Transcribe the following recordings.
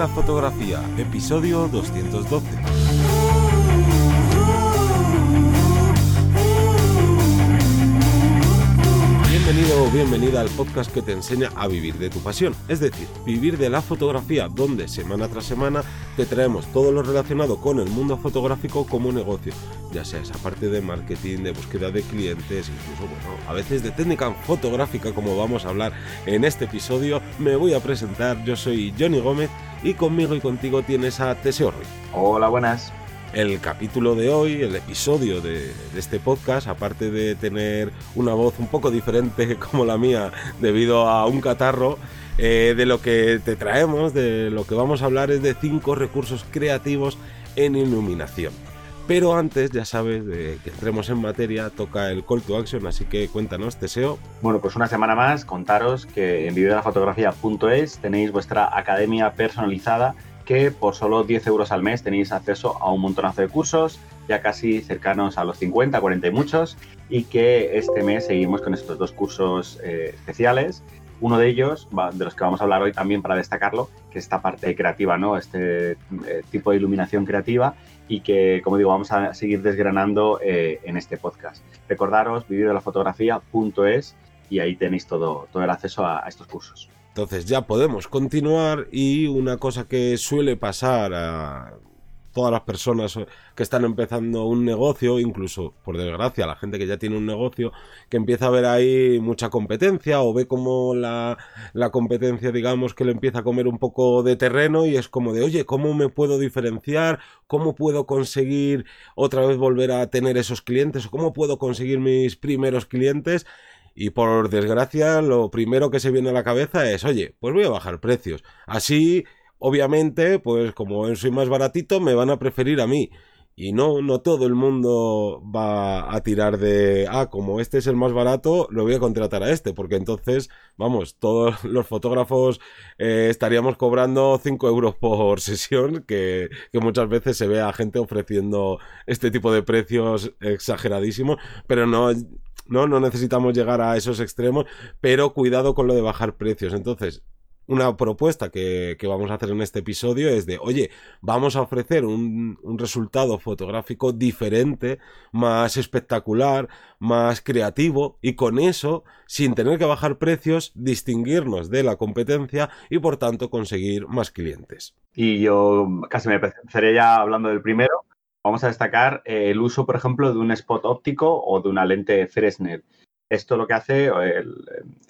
la fotografía, episodio 212. Bienvenido o bienvenida al podcast que te enseña a vivir de tu pasión, es decir, vivir de la fotografía, donde semana tras semana te traemos todo lo relacionado con el mundo fotográfico como negocio, ya sea esa parte de marketing, de búsqueda de clientes, incluso, bueno, a veces de técnica fotográfica como vamos a hablar en este episodio. Me voy a presentar, yo soy Johnny Gómez y conmigo y contigo tienes a Teseo Ruiz. Hola, buenas. El capítulo de hoy, el episodio de, este podcast, aparte de tener una voz un poco diferente como la mía debido a un catarro, eh, de lo que te traemos, de lo que vamos a hablar es de cinco recursos creativos en iluminación. Pero antes, ya sabes, de que entremos en materia, toca el call to action, así que cuéntanos, Teseo. Bueno, pues una semana más, contaros que en videodelafotografía.es tenéis vuestra academia personalizada que por solo 10 euros al mes tenéis acceso a un montonazo de cursos, ya casi cercanos a los 50, 40 y muchos, y que este mes seguimos con estos dos cursos eh, especiales. Uno de ellos, de los que vamos a hablar hoy también para destacarlo, que es esta parte creativa, ¿no? Este eh, tipo de iluminación creativa y que, como digo, vamos a seguir desgranando eh, en este podcast. Recordaros, fotografía.es y ahí tenéis todo, todo el acceso a estos cursos. Entonces ya podemos continuar y una cosa que suele pasar a todas las personas que están empezando un negocio, incluso por desgracia la gente que ya tiene un negocio, que empieza a ver ahí mucha competencia o ve como la, la competencia digamos que le empieza a comer un poco de terreno y es como de oye, ¿cómo me puedo diferenciar? ¿Cómo puedo conseguir otra vez volver a tener esos clientes? ¿O cómo puedo conseguir mis primeros clientes? Y por desgracia, lo primero que se viene a la cabeza es, oye, pues voy a bajar precios. Así, obviamente, pues como soy más baratito, me van a preferir a mí. Y no, no todo el mundo va a tirar de, ah, como este es el más barato, lo voy a contratar a este, porque entonces, vamos, todos los fotógrafos eh, estaríamos cobrando 5 euros por sesión, que, que muchas veces se ve a gente ofreciendo este tipo de precios exageradísimos, pero no, no, no necesitamos llegar a esos extremos, pero cuidado con lo de bajar precios. Entonces, una propuesta que, vamos a hacer en este episodio es de, oye, vamos a ofrecer un, un, resultado fotográfico diferente, más espectacular, más creativo y con eso, sin tener que bajar precios, distinguirnos de la competencia y por tanto conseguir más clientes. Y yo casi me empezaré ya hablando del primero, Vamos a destacar eh, el uso, por ejemplo, de un spot óptico o de una lente Fresnel. Esto lo que hace,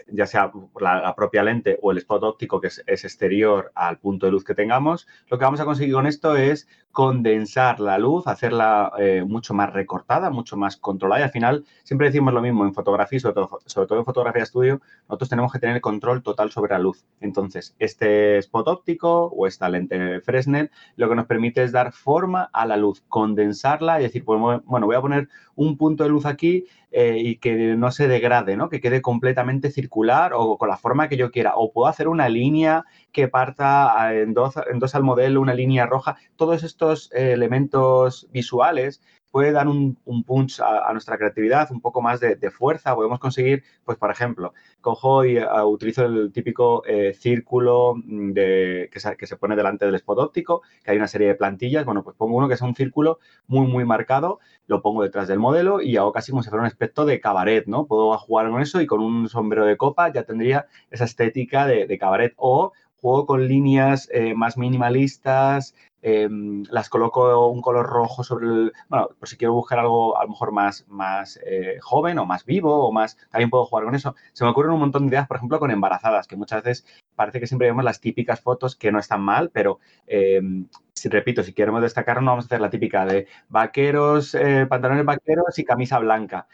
ya sea la, propia lente o el spot óptico que es, exterior al punto de luz que tengamos, lo que vamos a conseguir con esto es condensar la luz, hacerla eh, mucho más recortada, mucho más controlada. Y al final, siempre decimos lo mismo en fotografía, sobre todo, en fotografía estudio, nosotros tenemos que tener control total sobre la luz. Entonces, este spot óptico o esta lente Fresnel lo que nos permite es dar forma a la luz, condensarla y decir, pues, bueno, voy a poner un punto de luz aquí eh, y que no se degrade, ¿no? Que quede completamente circular o con la forma que yo quiera. O puedo hacer una línea que parta en dos, en dos al modelo, una línea roja. Todos estos eh, elementos visuales puede dar un, punch a, nuestra creatividad, un poco más de, fuerza. Podemos conseguir, pues, por ejemplo, cojo y uh, utilizo el típico eh, círculo mm, de, que, se, pone delante del spot óptico, que hay una serie de plantillas. Bueno, pues pongo uno que es un círculo muy, muy marcado, lo pongo detrás del modelo y hago casi como si fuera un aspecto de cabaret, ¿no? Puedo jugar con eso y con un sombrero de copa ya tendría esa estética de cabaret o juego con líneas eh, más minimalistas, em, las coloco un color rojo sobre el... Bueno, por si quiero buscar algo a lo mejor más, más eh, joven o más vivo o más... También puedo jugar con eso. Se me ocurren un montón de ideas, por ejemplo, con embarazadas, que muchas veces parece que siempre vemos las típicas fotos que no están mal, pero em, si repito, si queremos destacar, no vamos a hacer la típica de vaqueros, eh, pantalones vaqueros y camisa blanca.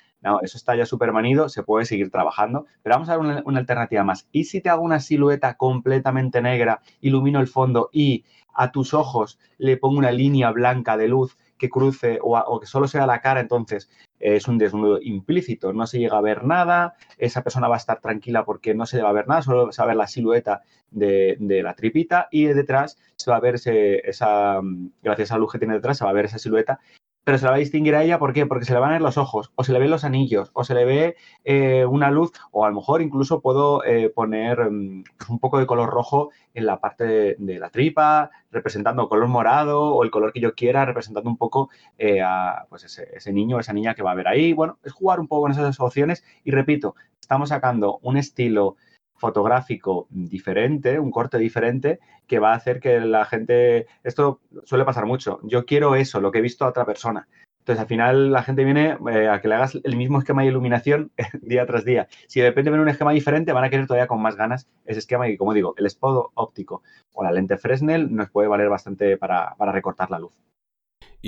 Eso está ya súper manido, se puede seguir trabajando, pero vamos a ver una, alternativa más. ¿Y si te hago una silueta completamente negra, ilumino el fondo y a tus ojos le pongo una línea blanca de luz que cruce o, que solo sea la cara, entonces es un desnudo implícito, no se llega a ver nada, esa persona va a estar tranquila porque no se va a ver nada, solo se va a ver la silueta de, la tripita y detrás se va a ver esa, gracias a la luz que tiene detrás, se va a ver esa silueta pero se la va a distinguir a ella, ¿por qué? Porque se le van a ver los ojos, o se le ven los anillos, o se le ve eh, una luz, o a lo mejor incluso puedo eh, poner mm, pues un poco de color rojo en la parte de, la tripa, representando color morado, o el color que yo quiera, representando un poco eh, a pues ese, ese niño o esa niña que va a ver ahí. Bueno, es jugar un poco con esas opciones y repito, estamos sacando un estilo fotográfico diferente, un corte diferente, que va a hacer que la gente, esto suele pasar mucho, yo quiero eso, lo que he visto a otra persona. Entonces, al final la gente viene eh, a que le hagas el mismo esquema de iluminación día tras día. Si de repente ven un esquema diferente, van a querer todavía con más ganas ese esquema y, como digo, el spot óptico o la lente Fresnel nos puede valer bastante para, para recortar la luz.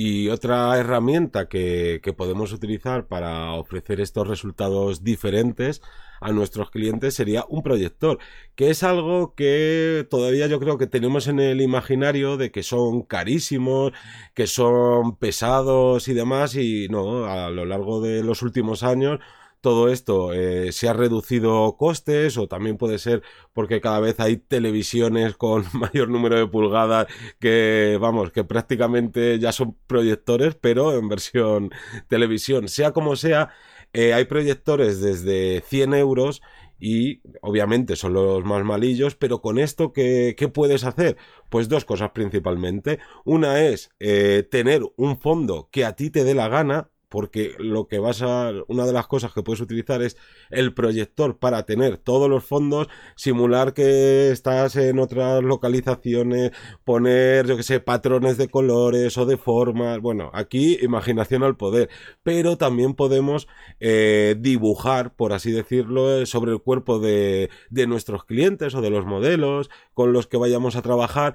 Y otra herramienta que, que, podemos utilizar para ofrecer estos resultados diferentes a nuestros clientes sería un proyector, que es algo que todavía yo creo que tenemos en el imaginario de que son carísimos, que son pesados y demás, y no, a lo largo de los últimos años todo esto eh, se ha reducido costes o también puede ser porque cada vez hay televisiones con mayor número de pulgadas que, vamos, que prácticamente ya son proyectores, pero en versión televisión. Sea como sea, eh, hay proyectores desde 100 euros y obviamente son los más malillos, pero con esto, ¿qué, qué puedes hacer? Pues dos cosas principalmente. Una es eh, tener un fondo que a ti te dé la gana, porque lo que vas a una de las cosas que puedes utilizar es el proyector para tener todos los fondos simular que estás en otras localizaciones poner yo que sé patrones de colores o de formas. Bueno aquí imaginación al poder. Pero también podemos eh, dibujar por así decirlo sobre el cuerpo de, de nuestros clientes o de los modelos con los que vayamos a trabajar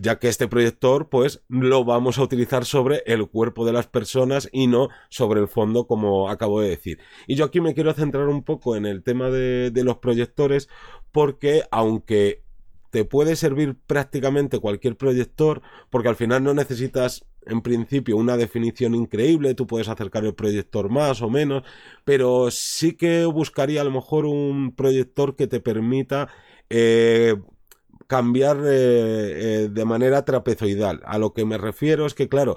ya que este proyector pues lo vamos a utilizar sobre el cuerpo de las personas y no sobre el fondo como acabo de decir. Y yo aquí me quiero centrar un poco en el tema de, los proyectores porque aunque te puede servir prácticamente cualquier proyector porque al final no necesitas en principio una definición increíble, tú puedes acercar el proyector más o menos, pero sí que buscaría a lo mejor un proyector que te permita eh, cambiar eh, eh, de manera trapezoidal. A lo que me refiero es que, claro,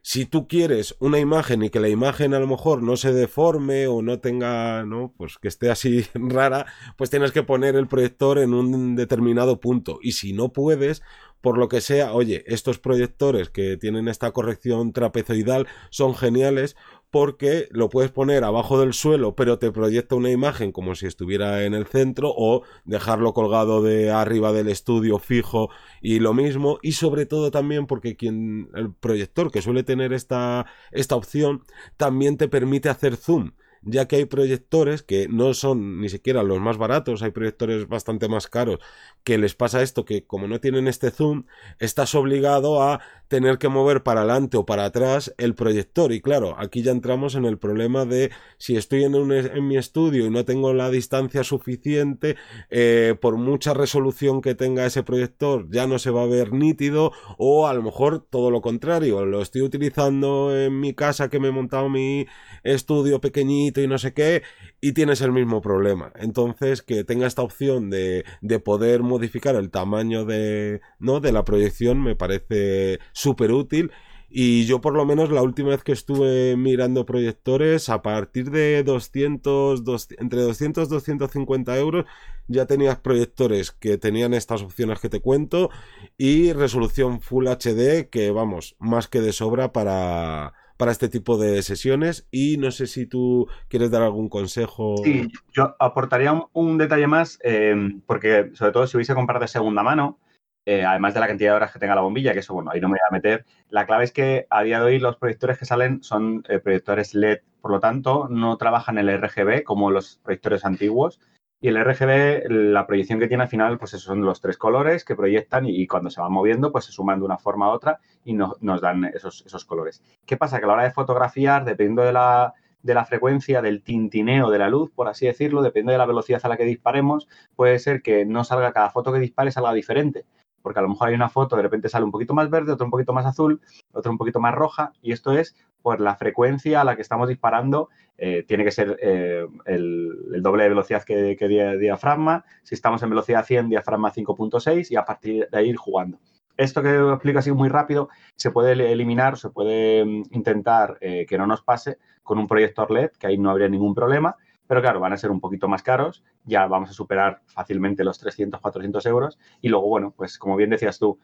si tú quieres una imagen y que la imagen a lo mejor no se deforme o no tenga, ¿no? Pues que esté así rara, pues tienes que poner el proyector en un determinado punto. Y si no puedes, por lo que sea, oye, estos proyectores que tienen esta corrección trapezoidal son geniales porque lo puedes poner abajo del suelo, pero te proyecta una imagen como si estuviera en el centro, o dejarlo colgado de arriba del estudio fijo y lo mismo, y sobre todo también porque quien el proyector que suele tener esta, esta opción también te permite hacer zoom ya que hay proyectores que no son ni siquiera los más baratos, hay proyectores bastante más caros, que les pasa esto, que como no tienen este zoom, estás obligado a tener que mover para adelante o para atrás el proyector. Y claro, aquí ya entramos en el problema de si estoy en, mi estudio y no tengo la distancia suficiente, eh, por mucha resolución que tenga ese proyector, ya no se va a ver nítido, o a lo mejor todo lo contrario, lo estoy utilizando en mi casa que me he montado mi estudio pequeñito y no sé qué, y tienes el mismo problema. Entonces, que tenga esta opción de, de poder modificar el tamaño de, ¿no? de la proyección me parece súper útil. Y yo por lo menos la última vez que estuve mirando proyectores, a partir de 200, entre 200 y 250 euros, ya tenías proyectores que tenían estas opciones que te cuento y resolución Full HD que vamos, más que de sobra para, para este tipo de sesiones y no sé si tú quieres dar algún consejo. Sí, yo aportaría un, detalle más, eh, porque sobre todo si vais a comprar de segunda mano, eh, además de la cantidad de horas que tenga la bombilla, que eso, bueno, ahí no me voy a meter, la clave es que a día de hoy los proyectores que salen son eh, proyectores LED, por lo tanto, no trabajan el RGB como los proyectores antiguos, y el RGB, la proyección que tiene al final, pues esos son los tres colores que proyectan y, cuando se van moviendo, pues se suman de una forma a otra y nos dan esos, esos colores. ¿Qué pasa? Que a la hora de fotografiar, dependiendo de la, de la frecuencia del tintineo de la luz, por así decirlo, depende de la velocidad a la que disparemos, puede ser que no salga cada foto que dispare salga diferente porque a lo mejor hay una foto, de repente sale un poquito más verde, otra un poquito más azul, otra un poquito más roja, y esto es por la frecuencia a la que estamos disparando, eh, tiene que ser eh, el, doble de velocidad que, diafragma, si estamos en velocidad 100, diafragma 5.6, y a partir de ahí ir jugando. Esto que explico así muy rápido se puede eliminar, se puede mm, intentar eh, que no nos pase con un proyector LED, que ahí no habría ningún problema, pero claro, van a ser un poquito más caros, ya vamos a superar fácilmente los 300, 400 euros. Y luego, bueno, pues como bien decías tú,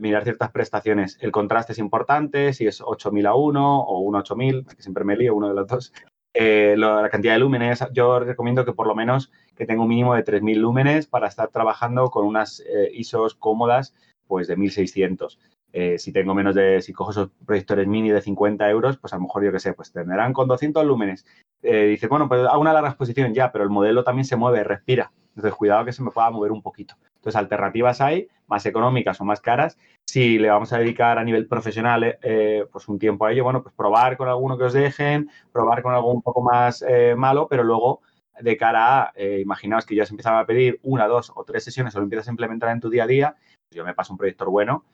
mirar ciertas prestaciones, el contraste es importante, si es 8000 a 1 o 1 8000, que siempre me lío, uno de los dos, eh, la cantidad de lúmenes, yo recomiendo que por lo menos que tenga un mínimo de 3000 lúmenes para estar trabajando con unas eh, ISOs cómodas pues de 1600. Eh, si tengo menos de, si cojo esos proyectores mini de 50 euros, pues a lo mejor yo qué sé, pues tendrán con 200 lúmenes. Eh, dice, bueno, pues hago una larga exposición ya, pero el modelo también se mueve, respira. Entonces, cuidado que se me pueda mover un poquito. Entonces, alternativas hay, más económicas o más caras. Si le vamos a dedicar a nivel profesional, eh, eh, pues un tiempo a ello, bueno, pues probar con alguno que os dejen, probar con algo un poco más malo, pero luego de cara a, imaginaos que ya se empezaba a pedir una, dos o tres sesiones o lo empiezas a implementar en tu día a día, yo me paso un proyector bueno,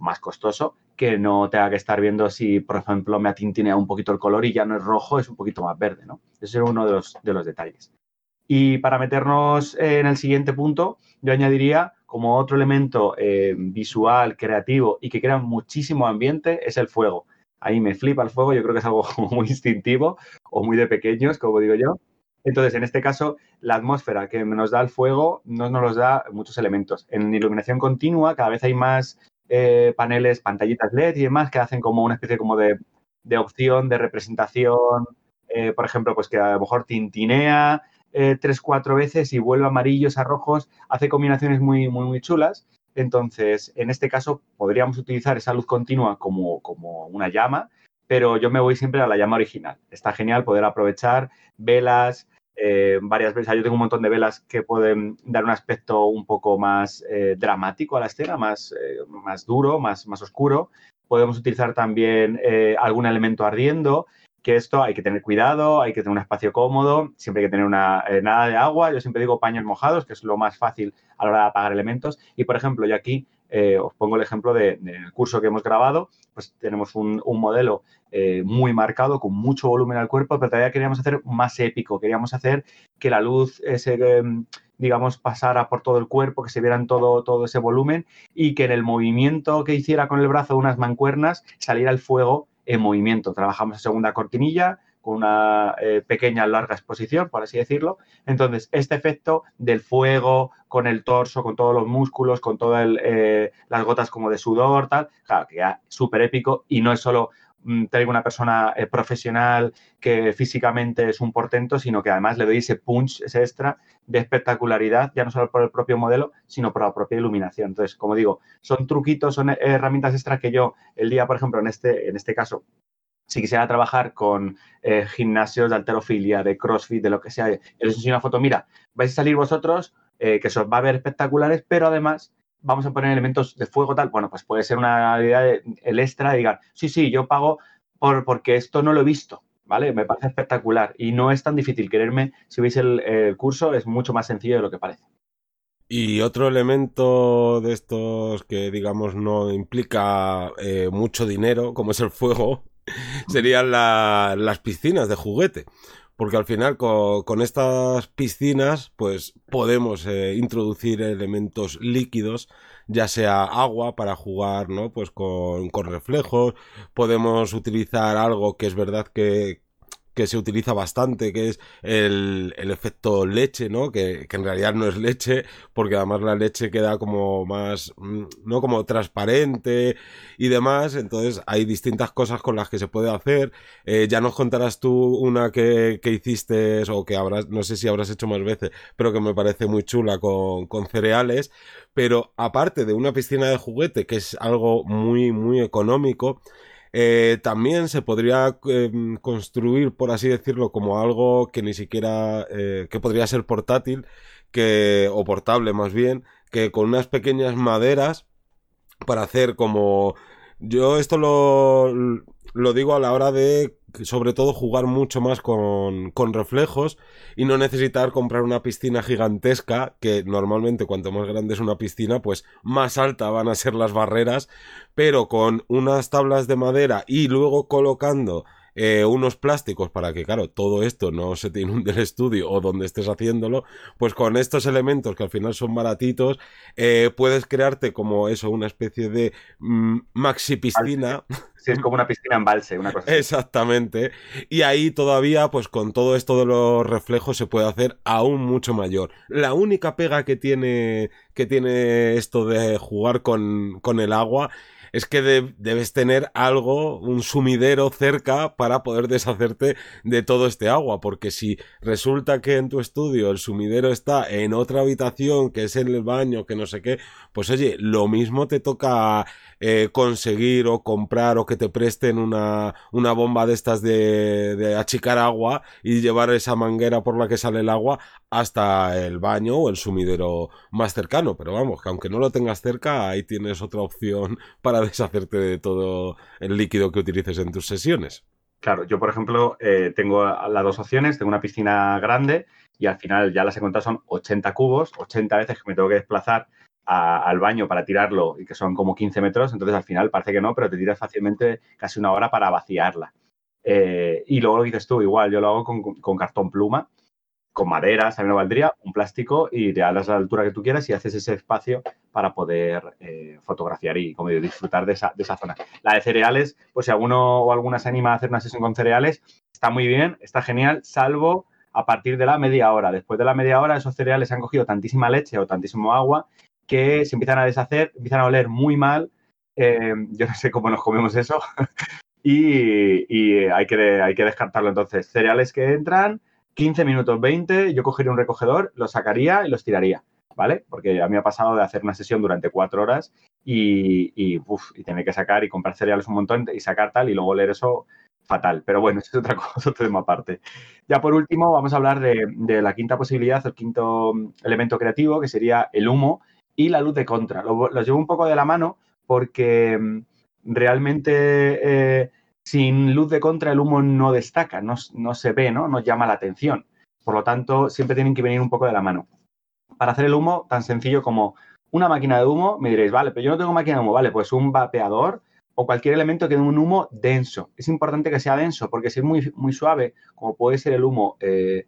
más costoso, que no tenga que estar viendo si, por ejemplo, me atintinea un poquito el color y ya no es rojo, es un poquito más verde, ¿no? Ese es uno de los, de los detalles. Y para meternos en el siguiente punto, yo añadiría como otro elemento eh, visual, creativo y que crea muchísimo ambiente es el fuego. Ahí me flipa el fuego, yo creo que es algo muy instintivo o muy de pequeños, como digo yo. Entonces, en este caso, la atmósfera que nos da el fuego no nos da muchos elementos. En iluminación continua cada vez hay más eh, paneles, pantallitas LED y demás que hacen como una especie como de, opción de representación, eh, por ejemplo, pues que a lo mejor tintinea eh, tres, cuatro veces y vuelve amarillos a rojos, hace combinaciones muy, muy, muy chulas. Entonces, en este caso, podríamos utilizar esa luz continua como, como una llama, pero yo me voy siempre a la llama original. Está genial poder aprovechar velas, eh, varias veces. Yo tengo un montón de velas que pueden dar un aspecto un poco más eh, dramático a la escena, más, eh, más duro, más, más oscuro. Podemos utilizar también algún elemento ardiendo, que esto hay que tener cuidado, hay que tener un espacio cómodo, siempre hay que tener una, nada de agua. Yo siempre digo paños mojados, que es lo más fácil a la hora de apagar elementos. Y, por ejemplo, yo aquí eh, os pongo el ejemplo del curso que hemos grabado, pues tenemos un, modelo eh, muy marcado, con mucho volumen al cuerpo, pero todavía queríamos hacer más épico, queríamos hacer que la luz em, digamos, pasara por todo el cuerpo, que se vieran todo, todo ese volumen y que en el movimiento que hiciera con el brazo unas mancuernas saliera el fuego en movimiento. Trabajamos en segunda cortinilla, con una eh, pequeña larga exposición, por así decirlo. Entonces, este efecto del fuego, con el torso, con todos los músculos, con todas eh, las gotas como de sudor, tal, claro, que ya súper épico y no es solo mm, traigo una persona eh, profesional que físicamente es un portento, sino que además le doy ese punch, ese extra de espectacularidad, ya no solo por el propio modelo, sino por la propia iluminación. Entonces, como digo, son truquitos, son herramientas extra que yo el día, por ejemplo, en este, en este caso, si quisiera trabajar con eh, gimnasios de alterofilia, de crossfit, de lo que sea, les enseño una foto, mira, vais a salir vosotros, eh, que os va a ver espectaculares, pero además vamos a poner elementos de fuego tal, bueno, pues puede ser una idea de, el extra digan, sí, sí, yo pago por, porque esto no lo he visto, ¿vale? Me parece espectacular y no es tan difícil quererme, si veis el, curso, es mucho más sencillo de lo que parece. Y otro elemento de estos que, digamos, no implica eh, mucho dinero, como es el fuego, serían las piscinas de juguete. Porque al final con, estas piscinas pues podemos eh, introducir elementos líquidos, ya sea agua para jugar, ¿no? Pues con, con reflejos, podemos utilizar algo que es verdad que, que se utiliza bastante, que es el, el efecto leche, ¿no? Que, que, en realidad no es leche, porque además la leche queda como más, mm, ¿no? Como transparente y demás. Entonces hay distintas cosas con las que se puede hacer. Eh, ya nos contarás tú una que, que hiciste o que habrás, no sé si habrás hecho más veces, pero que me parece muy chula con, con cereales. Pero aparte de una piscina de juguete, que es algo muy, muy económico, eh, también se podría em, construir, por así decirlo, como algo que ni siquiera, eh, que podría ser portátil, que, o portable más bien, que con unas pequeñas maderas para hacer como yo esto lo, lo digo a la hora de, sobre todo, jugar mucho más con, con, reflejos y no necesitar comprar una piscina gigantesca, que normalmente cuanto más grande es una piscina, pues más alta van a ser las barreras, pero con unas tablas de madera y luego colocando eh, unos plásticos para que, claro, todo esto no se te inunde el estudio o donde estés haciéndolo, pues con estos elementos que al final son baratitos, eh, puedes crearte como eso, una especie de mm, maxi piscina. Sí, es como una piscina en balse, una cosa. Exactamente. Y ahí todavía, pues con todo esto de los reflejos se puede hacer aún mucho mayor. La única pega que tiene, que tiene esto de jugar con, con el agua es que debes tener algo, un sumidero cerca para poder deshacerte de todo este agua, porque si resulta que en tu estudio el sumidero está en otra habitación, que es en el baño, que no sé qué, pues oye, lo mismo te toca eh, conseguir o comprar o que te presten una, una bomba de estas de, de achicar agua y llevar esa manguera por la que sale el agua hasta el baño o el sumidero más cercano. Pero vamos, que aunque no lo tengas cerca, ahí tienes otra opción para deshacerte de todo el líquido que utilices en tus sesiones. Claro, yo por ejemplo eh, tengo las dos opciones, tengo una piscina grande y al final ya las he contado son 80 cubos, 80 veces que me tengo que desplazar al baño para tirarlo y que son como 15 metros, entonces al final parece que no, pero te tiras fácilmente casi una hora para vaciarla. Eh, y luego lo dices tú, igual, yo lo hago con, cartón pluma, con madera, también no valdría, un plástico y te das la altura que tú quieras y haces ese espacio para poder eh, fotografiar y como disfrutar de esa, de esa, zona. La de cereales, pues si alguno o alguna se anima a hacer una sesión con cereales, está muy bien, está genial, salvo a partir de la media hora. Después de la media hora, esos cereales han cogido tantísima leche o tantísimo agua que se empiezan a deshacer, empiezan a oler muy mal. Eh, yo no sé cómo nos comemos eso. y, hay, que, hay que descartarlo entonces. Cereales que entran, 15 minutos 20, yo cogería un recogedor, los sacaría y los tiraría. ¿Vale? Porque a mí me ha pasado de hacer una sesión durante cuatro horas y, y, y tener que sacar y comprar cereales un montón y sacar tal y luego leer eso fatal. Pero bueno, eso es otra cosa, otro tema aparte. Ya por último, vamos a hablar de, la quinta posibilidad, el quinto elemento creativo, que sería el humo, y la luz de contra. Los llevo un poco de la mano porque mm, realmente eh, sin luz de contra el humo no destaca, no, se ve, ¿no? llama la atención. Por lo tanto, siempre tienen que venir un poco de la mano. Para hacer el humo, tan sencillo como una máquina de humo, me diréis, vale, pero yo no tengo máquina de humo, vale, pues un vapeador o cualquier elemento que dé un humo denso. Es importante que sea denso, porque si es muy, muy suave, como puede ser el humo eh,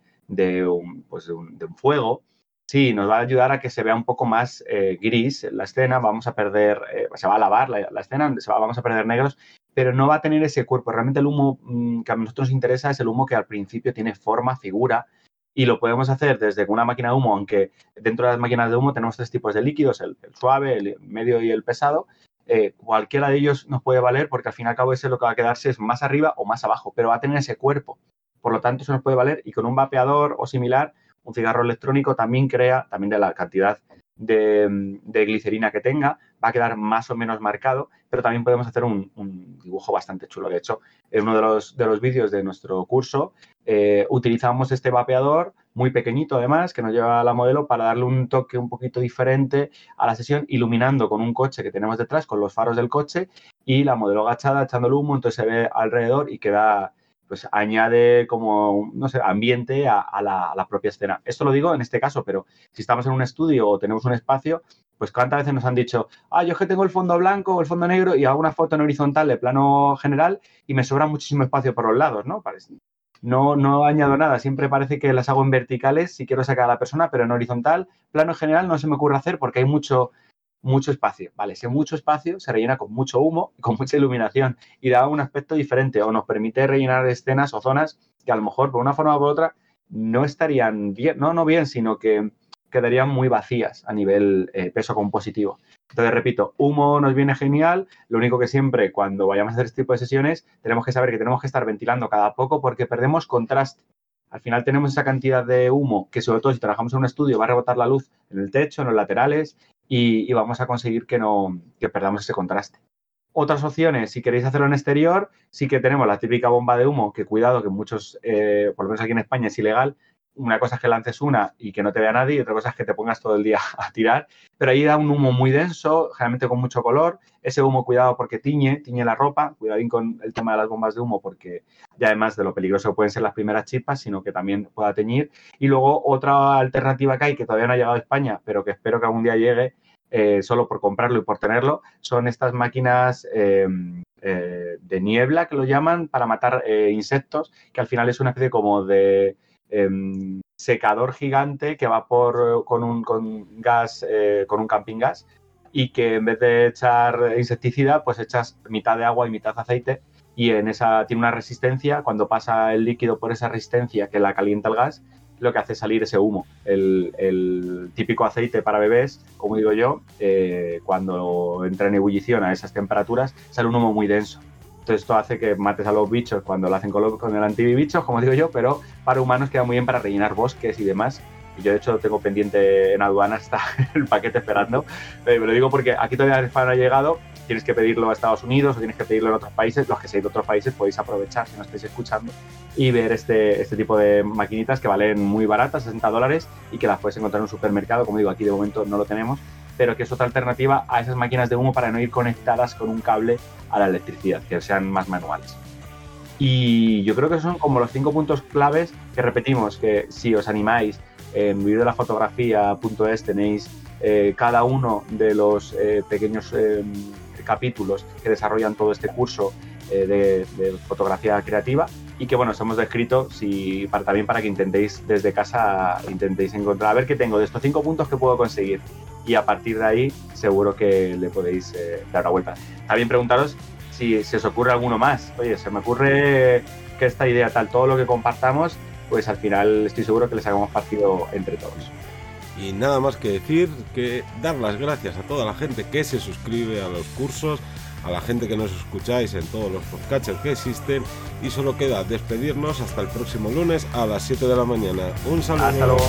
pues de un fuego, Sí, nos va a ayudar a que se vea un poco más eh, gris la escena, vamos a perder, eh, se va a lavar la, escena, se va, vamos a perder negros, pero no va a tener ese cuerpo. Realmente el humo mm, que a nosotros nos interesa es el humo que al principio tiene forma, figura, y lo podemos hacer desde una máquina de humo, aunque dentro de las máquinas de humo tenemos tres tipos de líquidos, el, suave, el medio y el pesado. Eh, cualquiera de ellos nos puede valer porque al fin y al cabo ese lo que va a quedarse es más arriba o más abajo, pero va a tener ese cuerpo. Por lo tanto, eso nos puede valer y con un vapeador o similar un cigarro electrónico también crea, también de la cantidad de, glicerina que tenga, va a quedar más o menos marcado, pero también podemos hacer un, dibujo bastante chulo. De hecho, en uno de los, de los vídeos de nuestro curso eh, utilizamos este vapeador muy pequeñito además, que nos lleva la modelo para darle un toque un poquito diferente a la sesión, iluminando con un coche que tenemos detrás, con los faros del coche y la modelo agachada echando el humo, entonces se ve alrededor y queda pues añade como, no sé, ambiente a, la, propia escena. Esto lo digo en este caso, pero si estamos en un estudio o tenemos un espacio, pues cuántas veces nos han dicho, ah, yo es que tengo el fondo blanco o el fondo negro y hago una foto en horizontal de plano general y me sobra muchísimo espacio por los lados, ¿no? No, no añado nada, siempre parece que las hago en verticales si quiero sacar a la persona, pero en horizontal, plano general no se me ocurre hacer porque hay mucho, mucho espacio. Vale, ese mucho espacio se rellena con mucho humo, con mucha iluminación y da un aspecto diferente o nos permite rellenar escenas o zonas que a lo mejor por una forma o por otra no estarían bien, no, no bien, sino que quedarían muy vacías a nivel eh, peso compositivo. Entonces, repito, humo nos viene genial. Lo único que siempre cuando vayamos a hacer este tipo de sesiones tenemos que saber que tenemos que estar ventilando cada poco porque perdemos contraste. Al final tenemos esa cantidad de humo que sobre todo si trabajamos en un estudio va a rebotar la luz en el techo, en los laterales y, vamos a conseguir que no que perdamos ese contraste. Otras opciones, si queréis hacerlo en exterior, sí que tenemos la típica bomba de humo, que cuidado, que muchos, eh, por lo menos aquí en España es ilegal, una cosa es que lances una y que no te vea nadie y otra cosa es que te pongas todo el día a tirar, pero ahí da un humo muy denso, generalmente con mucho color, ese humo cuidado porque tiñe, tiñe la ropa, cuidadín con el tema de las bombas de humo porque ya además de lo peligroso pueden ser las primeras chispas, sino que también pueda teñir. Y luego otra alternativa que hay que todavía no ha llegado a España, pero que espero que algún día llegue, eh, solo por comprarlo y por tenerlo, son estas máquinas eh, eh, de niebla, que lo llaman, para matar insectos, que al final es una especie como de em, secador gigante que va por, con un gas, con un camping gas, y que en vez de echar insecticida, pues echas mitad de agua y mitad aceite y en esa tiene una resistencia, cuando pasa el líquido por esa resistencia que la calienta el gas, lo que hace salir ese humo. El, típico aceite para bebés, como digo yo, eh, cuando entra en ebullición a esas temperaturas, sale un humo muy denso. Entonces esto hace que mates a los bichos cuando lo hacen con, con el antibichos, como digo yo, pero para humanos queda muy bien para rellenar bosques y demás. Y yo de hecho tengo pendiente en aduana, está el paquete esperando. me lo digo porque aquí todavía no ha llegado tienes que pedirlo a Estados Unidos o tienes que pedirlo en otros países, los que seáis de otros países podéis aprovechar si no estáis escuchando y ver este, este tipo de maquinitas que valen muy baratas, 60 dólares, y que las puedes encontrar en un supermercado, como digo, aquí de momento no lo tenemos, pero que es otra alternativa a esas máquinas de humo para no ir conectadas con un cable a la electricidad, que sean más manuales. Y yo creo que son como los cinco puntos claves que repetimos, que si os animáis, en vídeo de la fotografía.es tenéis eh, cada uno de los eh, pequeños eh, capítulos que desarrollan todo este curso eh, de, fotografía creativa y que bueno, os hemos descrito si, para, también para que intentéis desde casa, intentéis encontrar, a ver qué tengo de estos cinco puntos que puedo conseguir y a partir de ahí seguro que le podéis eh, dar la vuelta. También preguntaros si se os ocurre alguno más. Oye, se me ocurre que esta idea tal, todo lo que compartamos, pues al final estoy seguro que les hagamos partido entre todos. Y nada más que decir que dar las gracias a toda la gente que se suscribe a los cursos, a la gente que nos escucháis en todos los podcatchers que existen y solo queda despedirnos hasta el próximo lunes a las 7 de la mañana. Un saludo. Hasta luego.